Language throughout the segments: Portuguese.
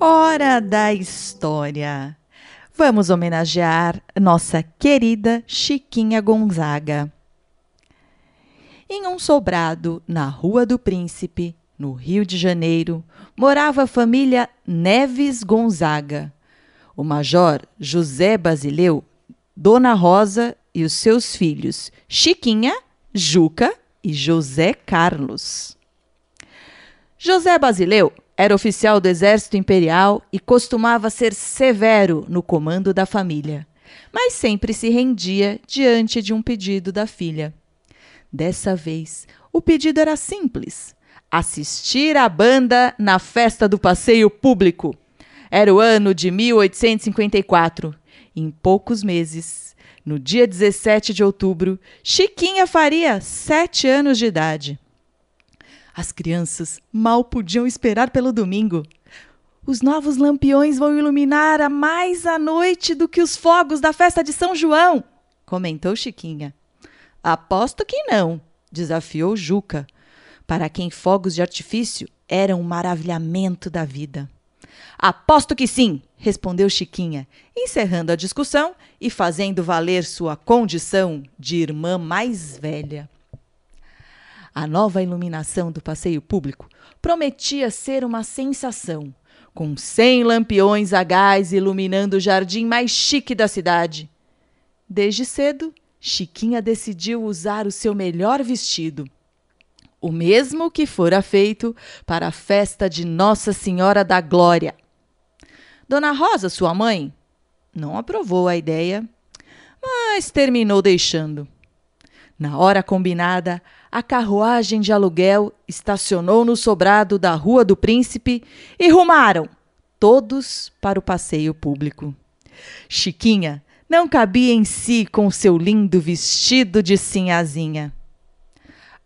Hora da História. Vamos homenagear nossa querida Chiquinha Gonzaga. Em um sobrado na Rua do Príncipe, no Rio de Janeiro, morava a família Neves Gonzaga. O major José Basileu, Dona Rosa e os seus filhos Chiquinha, Juca e José Carlos. José Basileu era oficial do Exército Imperial e costumava ser severo no comando da família, mas sempre se rendia diante de um pedido da filha. Dessa vez, o pedido era simples: assistir à banda na festa do passeio público. Era o ano de 1854. Em poucos meses, no dia 17 de outubro, Chiquinha faria sete anos de idade. As crianças mal podiam esperar pelo domingo. Os novos lampiões vão iluminar a mais a noite do que os fogos da festa de São João, comentou Chiquinha. Aposto que não, desafiou Juca, para quem fogos de artifício eram um maravilhamento da vida. Aposto que sim, respondeu Chiquinha, encerrando a discussão e fazendo valer sua condição de irmã mais velha. A nova iluminação do passeio público prometia ser uma sensação, com cem lampiões a gás iluminando o jardim mais chique da cidade. Desde cedo, Chiquinha decidiu usar o seu melhor vestido. O mesmo que fora feito para a festa de Nossa Senhora da Glória. Dona Rosa, sua mãe, não aprovou a ideia, mas terminou deixando. Na hora combinada, a carruagem de aluguel estacionou no sobrado da Rua do Príncipe e rumaram, todos para o passeio público. Chiquinha não cabia em si com seu lindo vestido de sinhazinha.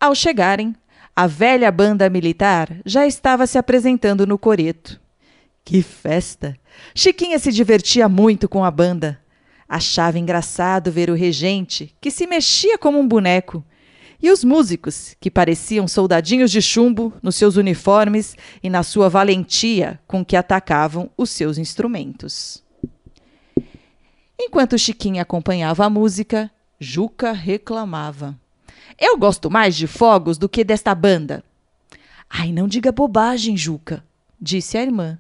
Ao chegarem, a velha banda militar já estava se apresentando no coreto. Que festa! Chiquinha se divertia muito com a banda. Achava engraçado ver o regente, que se mexia como um boneco, e os músicos, que pareciam soldadinhos de chumbo nos seus uniformes e na sua valentia com que atacavam os seus instrumentos. Enquanto Chiquinha acompanhava a música, Juca reclamava. Eu gosto mais de fogos do que desta banda. Ai, não diga bobagem, Juca, disse a irmã.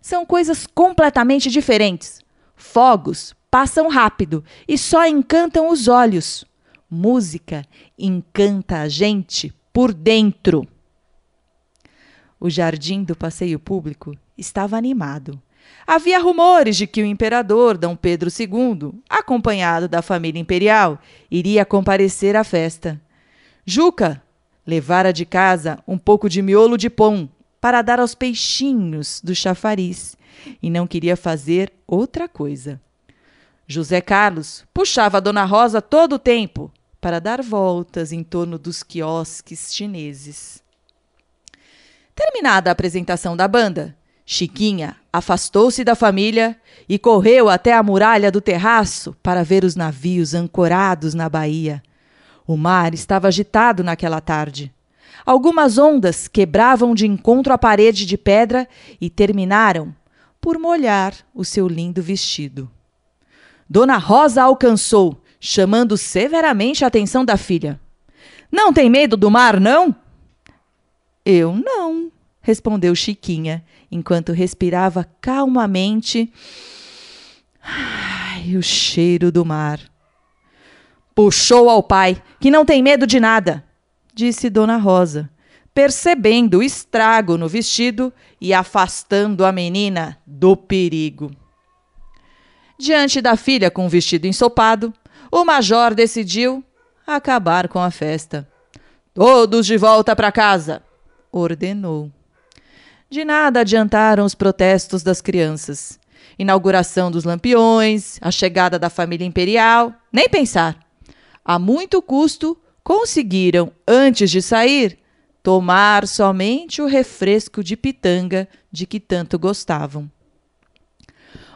São coisas completamente diferentes. Fogos passam rápido e só encantam os olhos música encanta a gente por dentro. O jardim do passeio público estava animado. Havia rumores de que o imperador Dom Pedro II, acompanhado da família imperial, iria comparecer à festa. Juca levara de casa um pouco de miolo de pão para dar aos peixinhos do chafariz e não queria fazer outra coisa. José Carlos puxava a Dona Rosa todo o tempo para dar voltas em torno dos quiosques chineses. Terminada a apresentação da banda, Chiquinha afastou-se da família e correu até a muralha do terraço para ver os navios ancorados na baía. O mar estava agitado naquela tarde. Algumas ondas quebravam de encontro à parede de pedra e terminaram por molhar o seu lindo vestido. Dona Rosa alcançou chamando severamente a atenção da filha. Não tem medo do mar, não? Eu não, respondeu Chiquinha, enquanto respirava calmamente. Ai, o cheiro do mar. Puxou ao pai, que não tem medo de nada, disse Dona Rosa, percebendo o estrago no vestido e afastando a menina do perigo. Diante da filha com o vestido ensopado, o major decidiu acabar com a festa. Todos de volta para casa, ordenou. De nada adiantaram os protestos das crianças. Inauguração dos lampiões, a chegada da família imperial, nem pensar. A muito custo, conseguiram, antes de sair, tomar somente o refresco de pitanga de que tanto gostavam.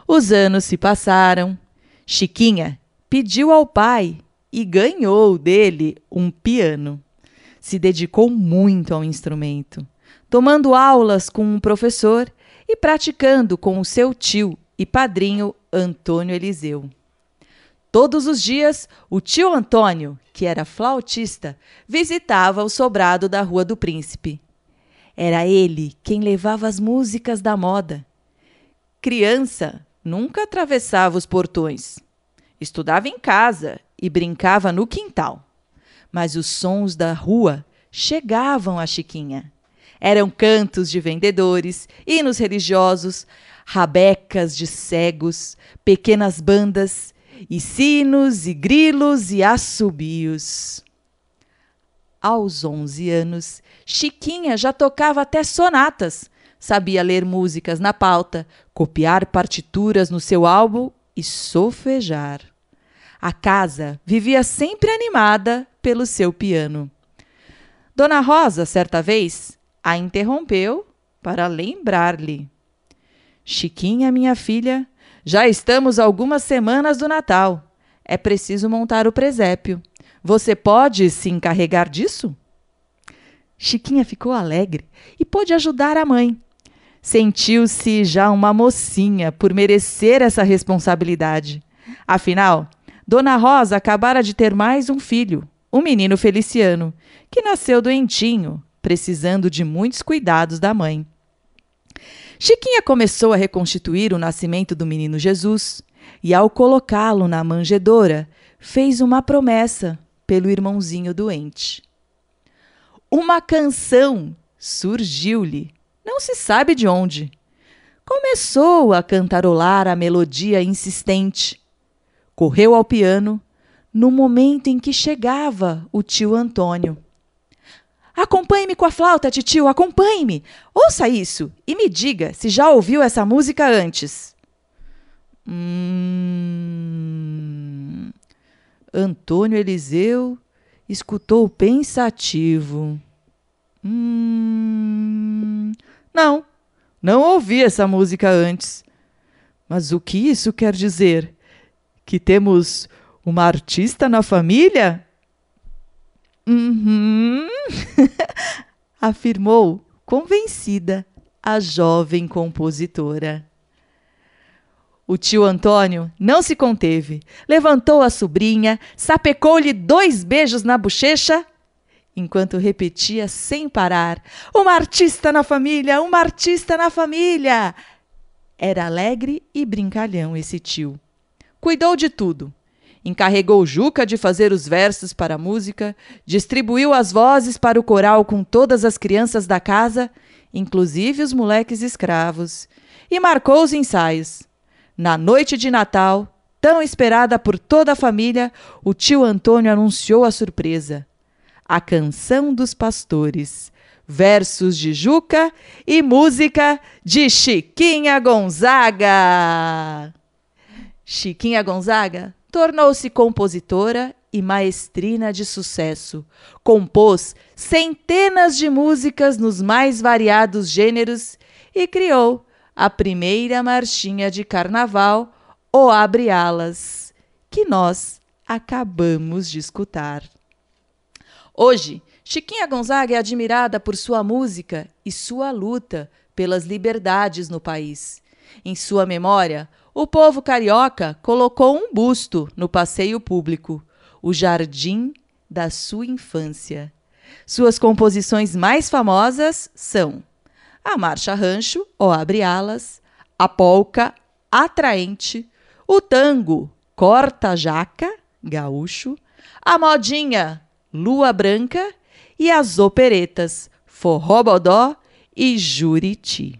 Os anos se passaram. Chiquinha pediu ao pai e ganhou dele um piano. Se dedicou muito ao instrumento, tomando aulas com um professor e praticando com o seu tio e padrinho Antônio Eliseu. Todos os dias, o tio Antônio, que era flautista, visitava o sobrado da Rua do Príncipe. Era ele quem levava as músicas da moda. Criança, nunca atravessava os portões. Estudava em casa e brincava no quintal. Mas os sons da rua chegavam a Chiquinha. Eram cantos de vendedores, hinos religiosos, rabecas de cegos, pequenas bandas, e sinos e grilos e assobios. Aos onze anos, Chiquinha já tocava até sonatas, sabia ler músicas na pauta, copiar partituras no seu álbum e sofejar. A casa vivia sempre animada pelo seu piano. Dona Rosa, certa vez, a interrompeu para lembrar-lhe: Chiquinha, minha filha, já estamos algumas semanas do Natal. É preciso montar o presépio. Você pode se encarregar disso? Chiquinha ficou alegre e pôde ajudar a mãe. Sentiu-se já uma mocinha por merecer essa responsabilidade. Afinal, Dona Rosa acabara de ter mais um filho, o menino Feliciano, que nasceu doentinho, precisando de muitos cuidados da mãe. Chiquinha começou a reconstituir o nascimento do menino Jesus e, ao colocá-lo na manjedoura, fez uma promessa pelo irmãozinho doente. Uma canção surgiu-lhe, não se sabe de onde. Começou a cantarolar a melodia insistente. Correu ao piano no momento em que chegava o tio Antônio. Acompanhe-me com a flauta, titio, acompanhe-me. Ouça isso e me diga se já ouviu essa música antes. Hum... Antônio Eliseu escutou pensativo. Hum... Não, não ouvi essa música antes. Mas o que isso quer dizer? Que temos uma artista na família? Uhum. afirmou, convencida, a jovem compositora. O tio Antônio não se conteve, levantou a sobrinha, sapecou-lhe dois beijos na bochecha, enquanto repetia sem parar: Uma artista na família, uma artista na família! Era alegre e brincalhão esse tio. Cuidou de tudo encarregou Juca de fazer os versos para a música, distribuiu as vozes para o coral com todas as crianças da casa, inclusive os moleques escravos, e marcou os ensaios. Na noite de Natal, tão esperada por toda a família, o tio Antônio anunciou a surpresa: a canção dos pastores. Versos de Juca e música de Chiquinha Gonzaga. Chiquinha Gonzaga tornou-se compositora e maestrina de sucesso. Compôs centenas de músicas nos mais variados gêneros e criou a primeira marchinha de carnaval, O Abre Alas, que nós acabamos de escutar. Hoje, Chiquinha Gonzaga é admirada por sua música e sua luta pelas liberdades no país. Em sua memória, o povo carioca colocou um busto no passeio público, o jardim da sua infância. Suas composições mais famosas são a Marcha Rancho, ou Abre Alas, a Polca, Atraente, o Tango, Corta Jaca, Gaúcho, a Modinha, Lua Branca e as operetas Forró Bodó e Juriti.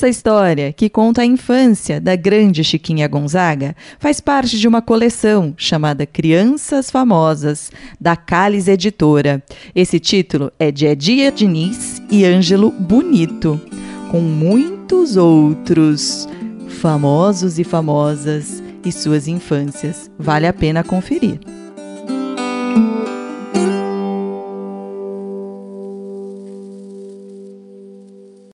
Essa história, que conta a infância da grande Chiquinha Gonzaga, faz parte de uma coleção chamada Crianças Famosas, da Calis Editora. Esse título é de Edia Diniz e Ângelo Bonito, com muitos outros famosos e famosas e suas infâncias. Vale a pena conferir.